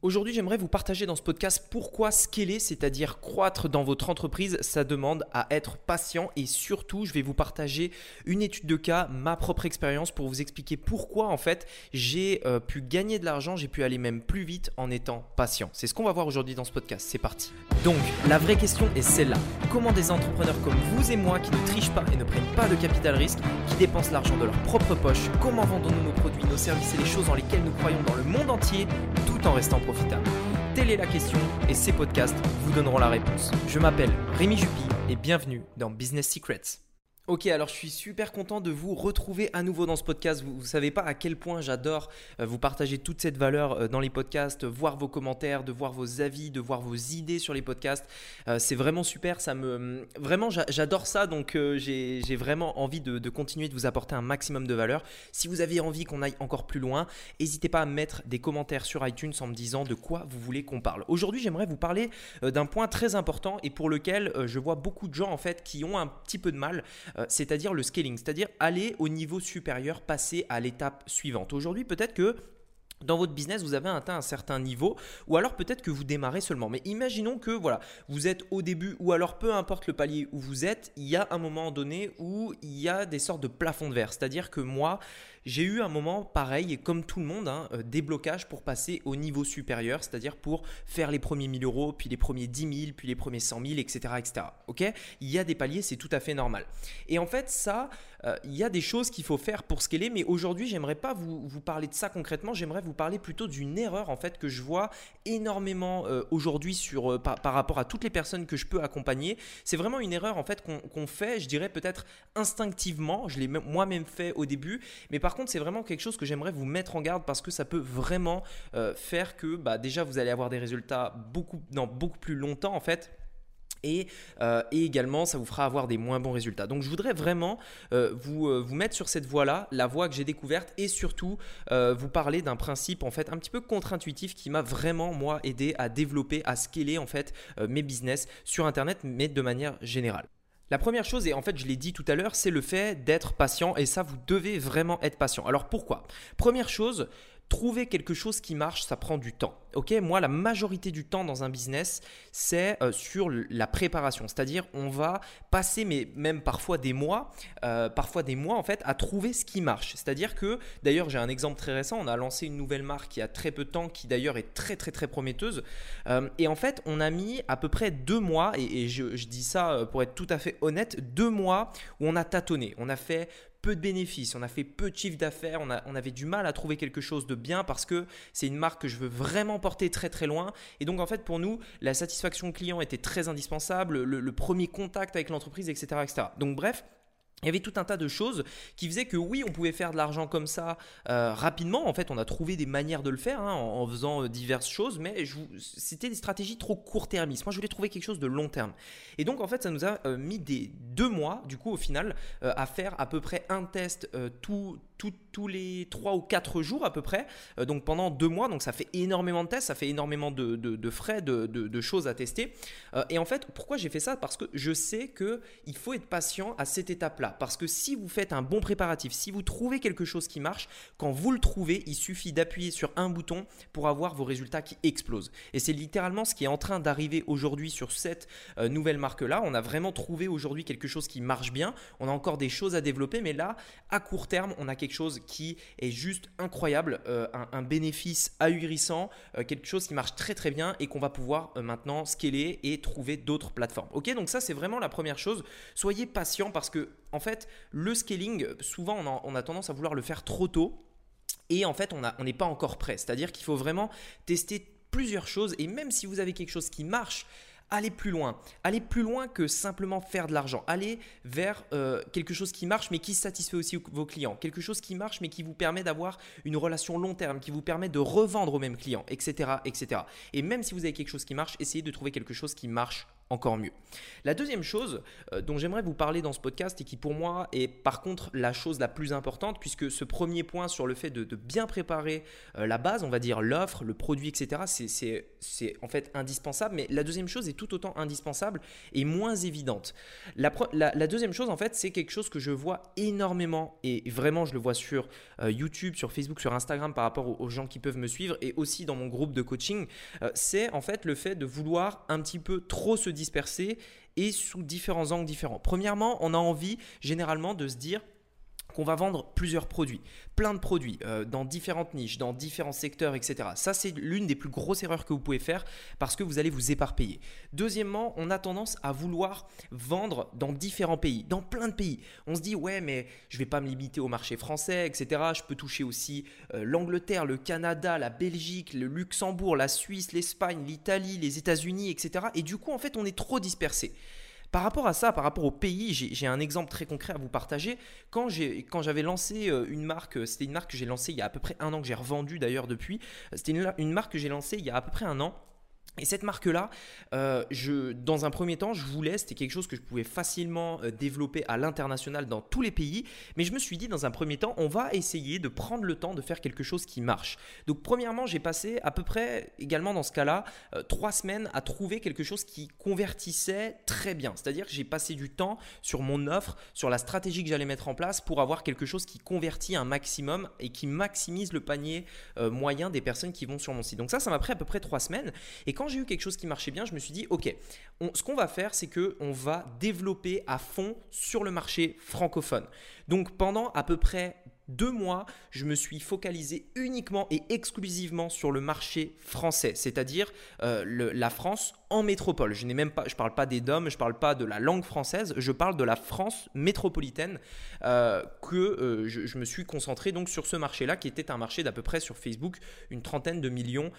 Aujourd'hui, j'aimerais vous partager dans ce podcast pourquoi scaler, c'est-à-dire croître dans votre entreprise, ça demande à être patient et surtout, je vais vous partager une étude de cas, ma propre expérience pour vous expliquer pourquoi en fait j'ai euh, pu gagner de l'argent, j'ai pu aller même plus vite en étant patient. C'est ce qu'on va voir aujourd'hui dans ce podcast. C'est parti. Donc, la vraie question est celle-là. Comment des entrepreneurs comme vous et moi qui ne trichent pas et ne prennent pas de capital risque, qui dépensent l'argent de leur propre poche, comment vendons-nous nos produits, nos services et les choses dans lesquelles nous croyons dans le monde entier tout en restant Telle est la question et ces podcasts vous donneront la réponse. Je m'appelle Rémi Jupy et bienvenue dans Business Secrets. Ok, alors je suis super content de vous retrouver à nouveau dans ce podcast. Vous ne savez pas à quel point j'adore euh, vous partager toute cette valeur euh, dans les podcasts, voir vos commentaires, de voir vos avis, de voir vos idées sur les podcasts. Euh, c'est vraiment super, ça me vraiment j'adore ça, donc j'ai vraiment envie de, de, continuer de vous apporter un maximum de valeur. Si vous avez envie qu'on aille encore plus loin, n'hésitez pas à mettre des commentaires sur iTunes en me disant de quoi vous voulez qu'on parle. Aujourd'hui, j'aimerais vous parler d'un point très important et pour lequel je vois beaucoup de gens en fait qui ont un petit peu de mal. Euh, c'est-à-dire le scaling, c'est-à-dire aller au niveau supérieur, passer à l'étape suivante. Aujourd'hui, peut-être que dans votre business, vous avez atteint un certain niveau, ou alors peut-être que vous démarrez seulement. Mais imaginons que voilà, vous êtes au début, ou alors peu importe le palier où vous êtes, il y a un moment donné où il y a des sortes de plafonds de verre. C'est-à-dire que moi, j'ai eu un moment pareil, comme tout le monde, hein, euh, déblocage pour passer au niveau supérieur, c'est-à-dire pour faire les premiers 1000 euros, puis les premiers 10 000, puis les premiers 100 000, etc. etc. Il y a des paliers, c'est tout à fait normal. Et en fait, ça, euh, il y a des choses qu'il faut faire pour scaler, mais aujourd'hui, j'aimerais pas vous, parler de ça concrètement, j'aimerais vous parler plutôt d'une erreur en fait que je vois énormément euh, aujourd'hui sur par, rapport à toutes les personnes que je peux accompagner. C'est vraiment une erreur en fait qu'on fait, je dirais peut-être instinctivement, je l'ai moi-même fait au début, mais par c'est vraiment quelque chose que j'aimerais vous mettre en garde parce que ça peut vraiment euh, faire que bah, déjà vous allez avoir des résultats beaucoup, dans beaucoup plus longtemps en fait. Et, euh, et, également ça vous fera avoir des moins bons résultats. Donc je voudrais vraiment euh, vous, vous mettre sur cette voie-là, la voie que j'ai découverte et surtout vous parler d'un principe en fait un petit peu contre-intuitif qui m'a vraiment moi aidé à développer, à scaler en fait mes business sur internet mais de manière générale. La première chose, et en fait je l'ai dit tout à l'heure, c'est le fait d'être patient et ça vous devez vraiment être patient. Alors pourquoi? Première chose, trouver quelque chose qui marche, ça prend du temps. Ok, moi la majorité du temps dans un business, c'est euh, sur la préparation, c'est-à-dire on va passer, mais même parfois des mois, euh, parfois des mois en fait, à trouver ce qui marche. C'est-à-dire que, d'ailleurs, j'ai un exemple très récent. On a lancé une nouvelle marque il y a très peu de temps, qui d'ailleurs est très très très prometteuse. Euh, et en fait, on a mis à peu près deux mois, et, je, je, dis ça pour être tout à fait honnête, deux mois où on a tâtonné. On a fait peu de bénéfices, on a fait peu de chiffre d'affaires, on, avait du mal à trouver quelque chose de bien parce que c'est une marque que je veux vraiment porter très très loin. Et donc en fait pour nous, la satisfaction client était très indispensable, le, le premier contact avec l'entreprise, etc., etc. Donc bref, il y avait tout un tas de choses qui faisaient que oui, on pouvait faire de l'argent comme ça euh, rapidement. En fait, on a trouvé des manières de le faire hein, en, faisant euh, diverses choses, mais c'était des stratégies trop court-termistes. Moi, je voulais trouver quelque chose de long terme. Et donc, en fait, ça nous a euh, mis des deux mois, du coup, au final, à faire à peu près un test tous les 3 ou 4 jours à peu près, donc pendant 2 mois, donc ça fait énormément de tests, ça fait énormément de, frais, de, choses à tester. Et en fait, pourquoi j'ai fait ça? Parce que je sais qu'il faut être patient à cette étape-là. Parce que si vous faites un bon préparatif, si vous trouvez quelque chose qui marche, quand vous le trouvez, il suffit d'appuyer sur un bouton pour avoir vos résultats qui explosent. Et c'est littéralement ce qui est en train d'arriver aujourd'hui sur cette euh, nouvelle marque-là. On a vraiment trouvé aujourd'hui quelque chose qui marche bien. On a encore des choses à développer, mais là, à court terme, on a quelque chose qui est juste incroyable, euh, un, bénéfice ahurissant, euh, quelque chose qui marche très très bien et qu'on va pouvoir maintenant scaler et trouver d'autres plateformes. Ok, donc ça c'est vraiment la première chose. Soyez patient parce que fait le scaling, souvent on a, tendance à vouloir le faire trop tôt et en fait on n'est pas encore prêt. C'est-à-dire qu'il faut vraiment tester plusieurs choses et même si vous avez quelque chose qui marche, Allez plus loin. Allez plus loin que simplement faire de l'argent. Allez vers euh, quelque chose qui marche mais qui satisfait aussi vos clients. Quelque chose qui marche mais qui vous permet d'avoir une relation long terme, qui vous permet de revendre aux mêmes clients, etc., etc. Et même si vous avez quelque chose qui marche, essayez de trouver quelque chose qui marche encore mieux. La deuxième chose euh, dont j'aimerais vous parler dans ce podcast et qui pour moi est par contre la chose la plus importante puisque ce premier point sur le fait de, bien préparer euh, la base, on va dire l'offre, le produit, etc., c'est en fait indispensable. Mais la deuxième chose est tout autant indispensable et moins évidente. La, deuxième chose en fait c'est quelque chose que je vois énormément et vraiment je le vois sur euh, YouTube, sur Facebook, sur Instagram par rapport aux, gens qui peuvent me suivre et aussi dans mon groupe de coaching, c'est en fait le fait de vouloir un petit peu trop se disperser et sous différents angles différents. Premièrement, on a envie généralement de se dire qu'on va vendre plusieurs produits, plein de produits euh, dans différentes niches, dans différents secteurs, etc. Ça, c'est l'une des plus grosses erreurs que vous pouvez faire parce que vous allez vous éparpiller. Deuxièmement, on a tendance à vouloir vendre dans différents pays, dans plein de pays. On se dit, ouais, mais je vais pas me limiter au marché français, etc. Je peux toucher aussi euh, l'Angleterre, le Canada, la Belgique, le Luxembourg, la Suisse, l'Espagne, l'Italie, les États-Unis, etc. Et du coup, en fait, on est trop dispersé. Par rapport à ça, par rapport au pays, j'ai un exemple très concret à vous partager. Quand j'avais lancé euh, une marque, euh, c'était une marque que j'ai lancée il y a à peu près un an, que j'ai revendue d'ailleurs depuis. C'était une, marque que j'ai lancée il y a à peu près un an. Et cette marque-là, euh, dans un premier temps, je voulais, c'était quelque chose que je pouvais facilement euh, développer à l'international dans tous les pays, mais je me suis dit dans un premier temps, on va essayer de prendre le temps de faire quelque chose qui marche. Donc premièrement, j'ai passé à peu près également dans ce cas-là euh, trois semaines à trouver quelque chose qui convertissait très bien. C'est-à-dire que j'ai passé du temps sur mon offre, sur la stratégie que j'allais mettre en place pour avoir quelque chose qui convertit un maximum et qui maximise le panier moyen des personnes qui vont sur mon site. Donc ça, ça m'a pris à peu près trois semaines. Et quand j'ai eu quelque chose qui marchait bien, je me suis dit, ok, ce qu'on va faire, c'est que on va développer à fond sur le marché francophone. Donc pendant à peu près deux mois, je me suis focalisé uniquement et exclusivement sur le marché français, c'est-à-dire euh, la France en métropole. Je n'ai même pas, je parle pas des DOM, je parle pas de la langue française, je parle de la France métropolitaine euh, que euh, je, me suis concentré donc sur ce marché-là qui était un marché d'à peu près sur Facebook une trentaine de millions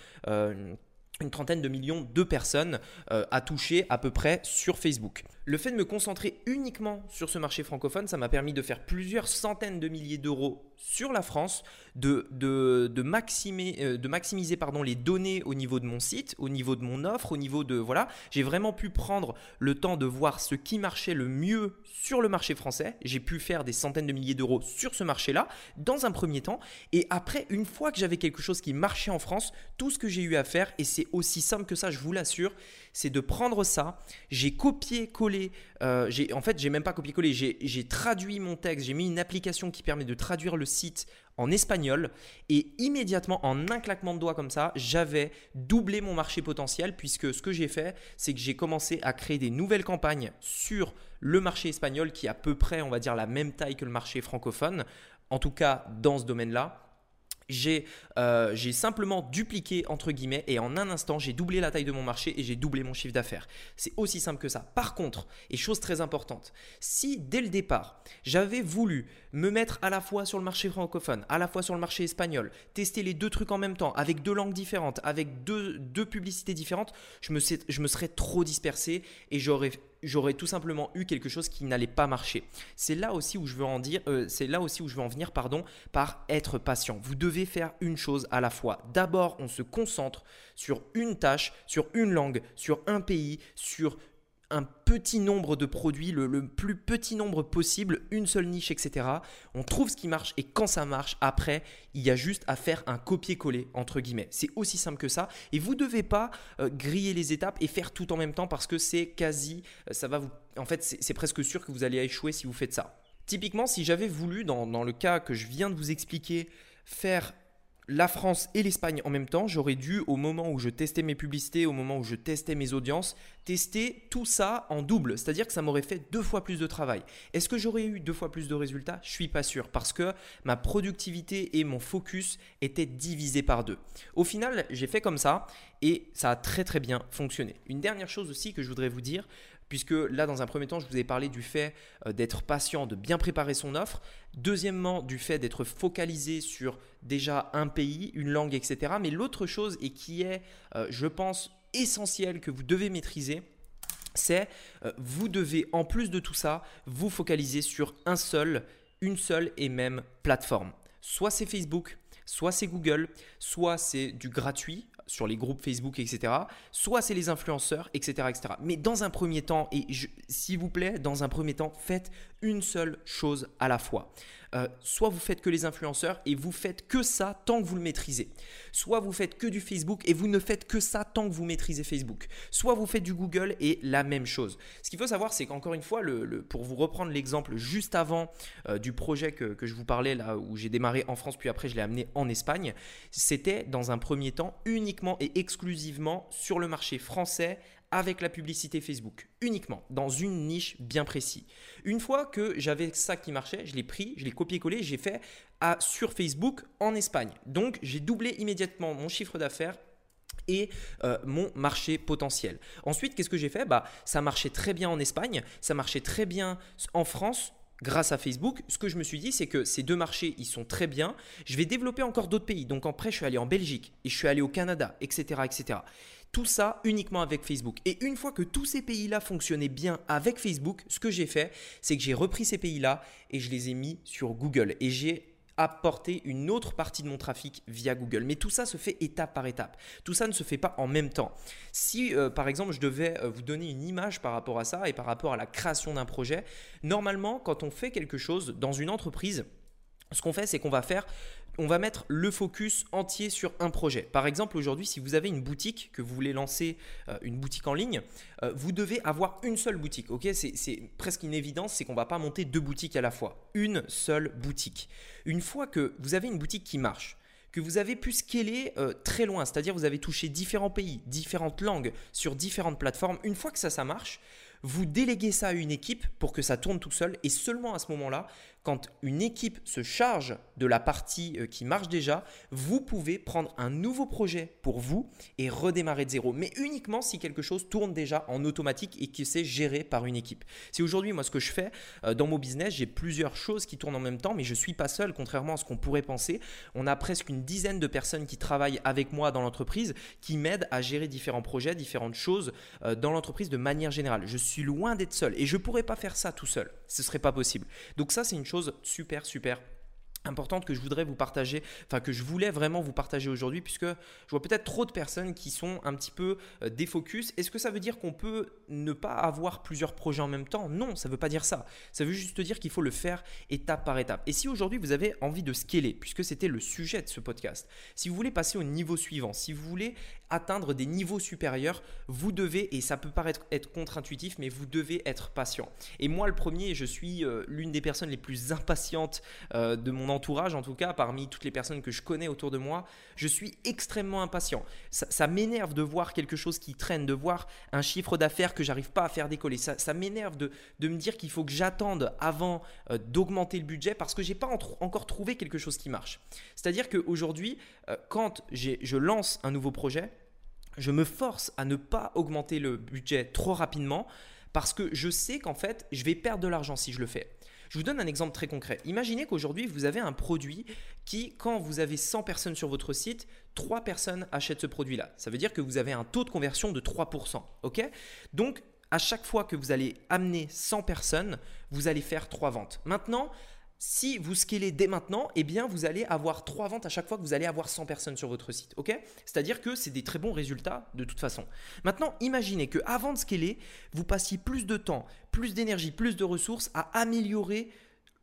trentaine de millions de personnes euh, à toucher à peu près sur Facebook. Le fait de me concentrer uniquement sur ce marché francophone, ça m'a permis de faire plusieurs centaines de milliers d'euros sur la France, de, de, de, euh, de maximiser pardon, les données au niveau de mon site, au niveau de mon offre, au niveau de... Voilà, j'ai vraiment pu prendre le temps de voir ce qui marchait le mieux sur le marché français. J'ai pu faire des centaines de milliers d'euros sur ce marché-là dans un premier temps. Et après, une fois que j'avais quelque chose qui marchait en France, tout ce que j'ai eu à faire, et c'est aussi simple que ça, je vous l'assure, c'est de prendre ça, j'ai copié-collé, euh, en fait j'ai même pas copié-collé, j'ai traduit mon texte, j'ai mis une application qui permet de traduire le site en espagnol et immédiatement en un claquement de doigts comme ça, j'avais doublé mon marché potentiel puisque ce que j'ai fait, c'est que j'ai commencé à créer des nouvelles campagnes sur le marché espagnol qui est à peu près, on va dire, la même taille que le marché francophone, en tout cas dans ce domaine-là euh, j'ai simplement dupliqué entre guillemets et en un instant j'ai doublé la taille de mon marché et j'ai doublé mon chiffre d'affaires. C'est aussi simple que ça. Par contre, et chose très importante, si dès le départ j'avais voulu me mettre à la fois sur le marché francophone, à la fois sur le marché espagnol, tester les deux trucs en même temps, avec deux langues différentes, avec deux, publicités différentes, je me serais trop dispersé et j'aurais j'aurais tout simplement eu quelque chose qui n'allait pas marcher. C'est là aussi où je veux en dire, euh, c'est là aussi où je veux en venir, pardon, par être patient. Vous devez faire une chose à la fois. D'abord, on se concentre sur une tâche, sur une langue, sur un pays, sur un petit nombre de produits, le, plus petit nombre possible, une seule niche, etc. On trouve ce qui marche et quand ça marche, après, il y a juste à faire un copier-coller, entre guillemets. C'est aussi simple que ça. Et vous ne devez pas euh, griller les étapes et faire tout en même temps parce que c'est quasi, euh, ça va vous... En fait, c'est presque sûr que vous allez échouer si vous faites ça. Typiquement, si j'avais voulu, dans, dans le cas que je viens de vous expliquer, faire la France et l'Espagne en même temps, j'aurais dû, au moment où je testais mes publicités, au moment où je testais mes audiences, tester tout ça en double. C'est-à-dire que ça m'aurait fait deux fois plus de travail. Est-ce que j'aurais eu deux fois plus de résultats? Je suis pas sûr parce que ma productivité et mon focus étaient divisés par deux. Au final, j'ai fait comme ça et ça a très très bien fonctionné. Une dernière chose aussi que je voudrais vous dire, puisque là, dans un premier temps, je vous ai parlé du fait euh, d'être patient, de bien préparer son offre. Deuxièmement, du fait d'être focalisé sur déjà un pays, une langue, etc. Mais l'autre chose, et qui est, euh, je pense, essentielle que vous devez maîtriser, c'est euh, vous devez, en plus de tout ça, vous focaliser sur un seul, une seule et même plateforme. Soit c'est Facebook, soit c'est Google, soit c'est du gratuit, sur les groupes Facebook, etc. Soit c'est les influenceurs, etc., etc. Mais dans un premier temps, et s'il vous plaît, dans un premier temps, faites une seule chose à la fois. Euh, soit vous faites que les influenceurs et vous faites que ça tant que vous le maîtrisez. Soit vous faites que du Facebook et vous ne faites que ça tant que vous maîtrisez Facebook. Soit vous faites du Google et la même chose. Ce qu'il faut savoir, c'est qu'encore une fois, pour vous reprendre l'exemple juste avant euh, du projet que, que je vous parlais là où j'ai démarré en France puis après je l'ai amené en Espagne, c'était dans un premier temps uniquement et exclusivement sur le marché français avec la publicité Facebook, uniquement, dans une niche bien précise. Une fois que j'avais ça qui marchait, je l'ai pris, je l'ai copié-collé, j'ai fait sur Facebook en Espagne. Donc j'ai doublé immédiatement mon chiffre d'affaires et euh, mon marché potentiel. Ensuite, qu'est-ce que j'ai fait? Bah, Ça marchait très bien en Espagne, ça marchait très bien en France, grâce à Facebook, ce que je me suis dit, c'est que ces deux marchés, ils sont très bien. Je vais développer encore d'autres pays. Donc après, je suis allé en Belgique et je suis allé au Canada, etc., etc. Tout ça uniquement avec Facebook. Et une fois que tous ces pays-là fonctionnaient bien avec Facebook, ce que j'ai fait, c'est que j'ai repris ces pays-là et je les ai mis sur Google. Et j'ai apporté une autre partie de mon trafic via Google. Mais tout ça se fait étape par étape. Tout ça ne se fait pas en même temps. Si euh, par exemple je devais euh, vous donner une image par rapport à ça et par rapport à la création d'un projet, normalement quand on fait quelque chose dans une entreprise, ce qu'on fait, c'est qu'on va faire on va mettre le focus entier sur un projet. Par exemple, aujourd'hui, si vous avez une boutique, que vous voulez lancer euh, une boutique en ligne, euh, vous devez avoir une seule boutique. C'est presque une évidence, c'est qu'on ne va pas monter deux boutiques à la fois. Une seule boutique. Une fois que vous avez une boutique qui marche, que vous avez pu scaler euh, très loin, c'est-à-dire vous avez touché différents pays, différentes langues sur différentes plateformes, une fois que ça, ça marche, vous déléguez ça à une équipe pour que ça tourne tout seul et seulement à ce moment-là, quand une équipe se charge de la partie euh, qui marche déjà, vous pouvez prendre un nouveau projet pour vous et redémarrer de zéro. Mais uniquement si quelque chose tourne déjà en automatique et que c'est géré par une équipe. C'est aujourd'hui, moi, ce que je fais euh, dans mon business, j'ai plusieurs choses qui tournent en même temps, mais je ne suis pas seul, contrairement à ce qu'on pourrait penser. On a presque une dizaine de personnes qui travaillent avec moi dans l'entreprise, qui m'aident à gérer différents projets, différentes choses euh, dans l'entreprise de manière générale. Loin d'être seul et je ne pourrais pas faire ça tout seul. Ce serait pas possible. Donc ça, c'est une chose super, super importante que je voudrais vous partager, enfin que je voulais vraiment vous partager aujourd'hui, puisque je vois peut-être trop de personnes qui sont un petit peu euh, défocus. Est-ce que ça veut dire qu'on peut ne pas avoir plusieurs projets en même temps? Non, ça ne veut pas dire ça. Ça veut juste dire qu'il faut le faire étape par étape. Et si aujourd'hui vous avez envie de scaler, puisque c'était le sujet de ce podcast, si vous voulez passer au niveau suivant, si vous voulez atteindre des niveaux supérieurs, vous devez, et ça peut paraître être contre-intuitif, mais vous devez être patient. Et moi, le premier, je suis euh, l'une des personnes les plus impatientes euh, de mon entourage, en tout cas, parmi toutes les personnes que je connais autour de moi, je suis extrêmement impatient. Ça, m'énerve de voir quelque chose qui traîne, de voir un chiffre d'affaires que j'arrive pas à faire décoller. Ça, m'énerve de, me dire qu'il faut que j'attende avant euh, d'augmenter le budget parce que j'ai pas encore trouvé quelque chose qui marche. C'est-à-dire qu'aujourd'hui, quand je lance un nouveau projet, je me force à ne pas augmenter le budget trop rapidement parce que je sais qu'en fait, je vais perdre de l'argent si je le fais. Je vous donne un exemple très concret. Imaginez qu'aujourd'hui, vous avez un produit qui, quand vous avez 100 personnes sur votre site, 3 personnes achètent ce produit-là. Ça veut dire que vous avez un taux de conversion de 3%. OK? Donc, à chaque fois que vous allez amener 100 personnes, vous allez faire 3 ventes. Maintenant, si vous scalez dès maintenant, eh bien vous allez avoir trois ventes à chaque fois que vous allez avoir 100 personnes sur votre site. C'est-à-dire que c'est des très bons résultats de toute façon. Maintenant, imaginez que avant de scaler, vous passiez plus de temps, plus d'énergie, plus de ressources à améliorer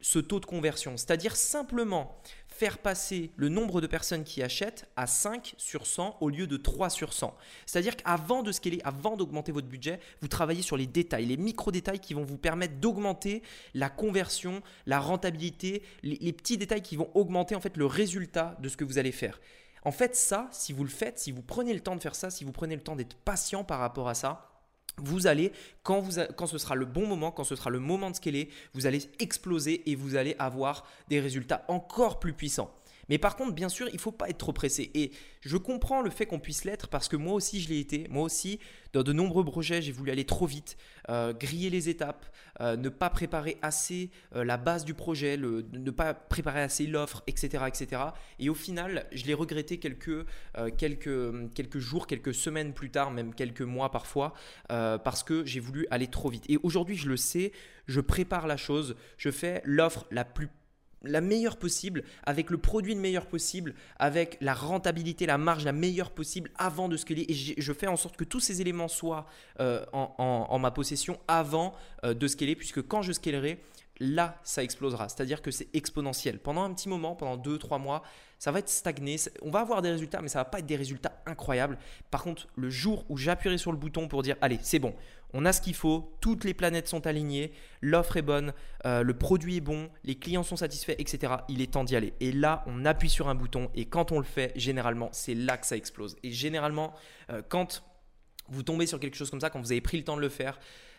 ce taux de conversion. C'est-à-dire simplement faire passer le nombre de personnes qui achètent à 5 sur 100 au lieu de 3 sur 100. C'est-à-dire qu'avant de scaler, avant d'augmenter votre budget, vous travaillez sur les détails, les micro-détails qui vont vous permettre d'augmenter la conversion, la rentabilité, les, les, petits détails qui vont augmenter en fait le résultat de ce que vous allez faire. En fait, ça, si vous le faites, si vous prenez le temps de faire ça, si vous prenez le temps d'être patient par rapport à ça, vous allez, quand, vous quand ce sera le bon moment, quand ce sera le moment de scaler, vous allez exploser et vous allez avoir des résultats encore plus puissants. Mais par contre, bien sûr, il ne faut pas être trop pressé. Et je comprends le fait qu'on puisse l'être parce que moi aussi, je l'ai été. Moi aussi, dans de nombreux projets, j'ai voulu aller trop vite, euh, griller les étapes, euh, ne pas préparer assez euh, la base du projet, ne pas préparer assez l'offre, etc., etc. Et au final, je l'ai regretté quelques, quelques, quelques jours, quelques semaines plus tard, même quelques mois parfois, parce que j'ai voulu aller trop vite. Et aujourd'hui, je le sais, je prépare la chose, je fais l'offre la plus la meilleure possible, avec le produit le meilleur possible, avec la rentabilité, la marge la meilleure possible avant de scaler. Et je fais en sorte que tous ces éléments soient euh, en, ma possession avant euh, de scaler, puisque quand je scalerai, là, ça explosera. C'est-à-dire que c'est exponentiel. Pendant un petit moment, pendant 2-3 mois, ça va être stagné. On va avoir des résultats, mais ça va pas être des résultats incroyables. Par contre, le jour où j'appuierai sur le bouton pour dire, allez, c'est bon, on a ce qu'il faut, toutes les planètes sont alignées, l'offre est bonne, euh, le produit est bon, les clients sont satisfaits, etc. Il est temps d'y aller. Et là, on appuie sur un bouton et quand on le fait, généralement, c'est là que ça explose. Et généralement, euh, quand vous tombez sur quelque chose comme ça, quand vous avez pris le temps de le faire,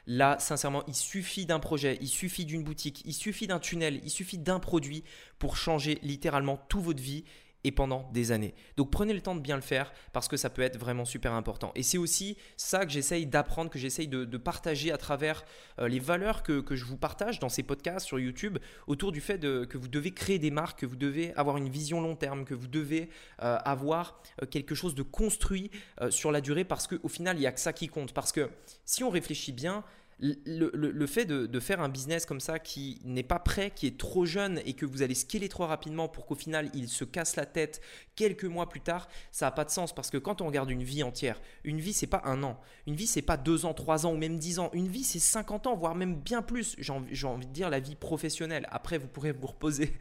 Là, sincèrement, il suffit d'un projet, il suffit d'une boutique, il suffit d'un tunnel, il suffit d'un produit pour changer littéralement toute votre vie et pendant des années. Donc prenez le temps de bien le faire parce que ça peut être vraiment super important. Et c'est aussi ça que j'essaye d'apprendre, que j'essaye de, partager à travers euh, les valeurs que, je vous partage dans ces podcasts sur YouTube autour du fait que vous devez créer des marques, que vous devez avoir une vision long terme, que vous devez euh, avoir euh, quelque chose de construit sur la durée parce qu'au final, il n'y a que ça qui compte. Parce que si on réfléchit bien, le, fait de, faire un business comme ça qui n'est pas prêt, qui est trop jeune et que vous allez scaler trop rapidement pour qu'au final il se casse la tête quelques mois plus tard, ça n'a pas de sens parce que quand on regarde une vie entière, une vie c'est pas un an, une vie c'est pas deux ans, trois ans ou même dix ans, une vie c'est 50 ans, voire même bien plus. J'ai envie, de dire la vie professionnelle. Après vous pourrez vous reposer.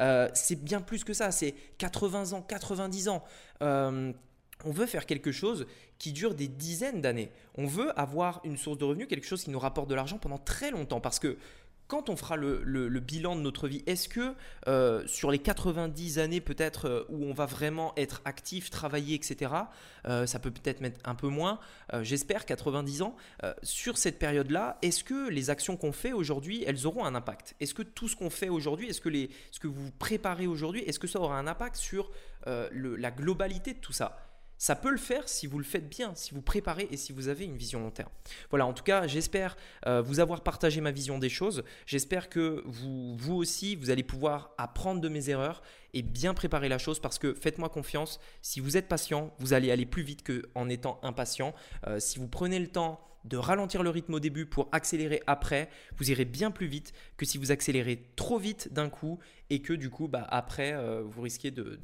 Euh, c'est bien plus que ça, c'est 80 ans, 90 ans. Euh, on veut faire quelque chose qui dure des dizaines d'années. On veut avoir une source de revenus, quelque chose qui nous rapporte de l'argent pendant très longtemps. Parce que quand on fera le, bilan de notre vie, est-ce que euh, sur les 90 années peut-être euh, où on va vraiment être actif, travailler, etc., euh, ça peut peut-être mettre un peu moins, j'espère 90 ans, sur cette période-là, est-ce que les actions qu'on fait aujourd'hui, elles auront un impact? Est-ce que tout ce qu'on fait aujourd'hui, est-ce que ce que vous préparez aujourd'hui, est-ce que ça aura un impact sur la globalité de tout ça? Ça peut le faire si vous le faites bien, si vous préparez et si vous avez une vision long terme. Voilà, en tout cas, j'espère euh, vous avoir partagé ma vision des choses. J'espère que vous, aussi, vous allez pouvoir apprendre de mes erreurs et bien préparer la chose parce que faites-moi confiance, si vous êtes patient, vous allez aller plus vite qu'en étant impatient. Euh, si vous prenez le temps de ralentir le rythme au début pour accélérer après, vous irez bien plus vite que si vous accélérez trop vite d'un coup et que du coup, bah, après, euh, vous risquez de,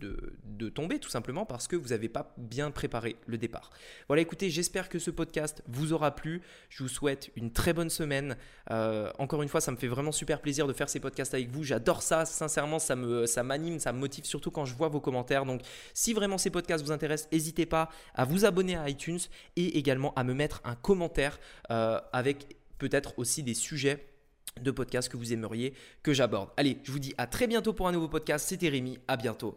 tomber tout simplement parce que vous n'avez pas bien préparé le départ. Voilà, écoutez, j'espère que ce podcast vous aura plu. Je vous souhaite une très bonne semaine. Euh, encore une fois, ça me fait vraiment super plaisir de faire ces podcasts avec vous. J'adore ça, sincèrement, ça m'anime, ça, ça me motive surtout quand je vois vos commentaires. Donc, si vraiment ces podcasts vous intéressent, n'hésitez pas à vous abonner à iTunes et également à me mettre un commentaire euh, avec peut-être aussi des sujets de podcasts que vous aimeriez que j'aborde. Allez, je vous dis à très bientôt pour un nouveau podcast. C'était Rémi, à bientôt.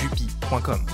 jupy.com.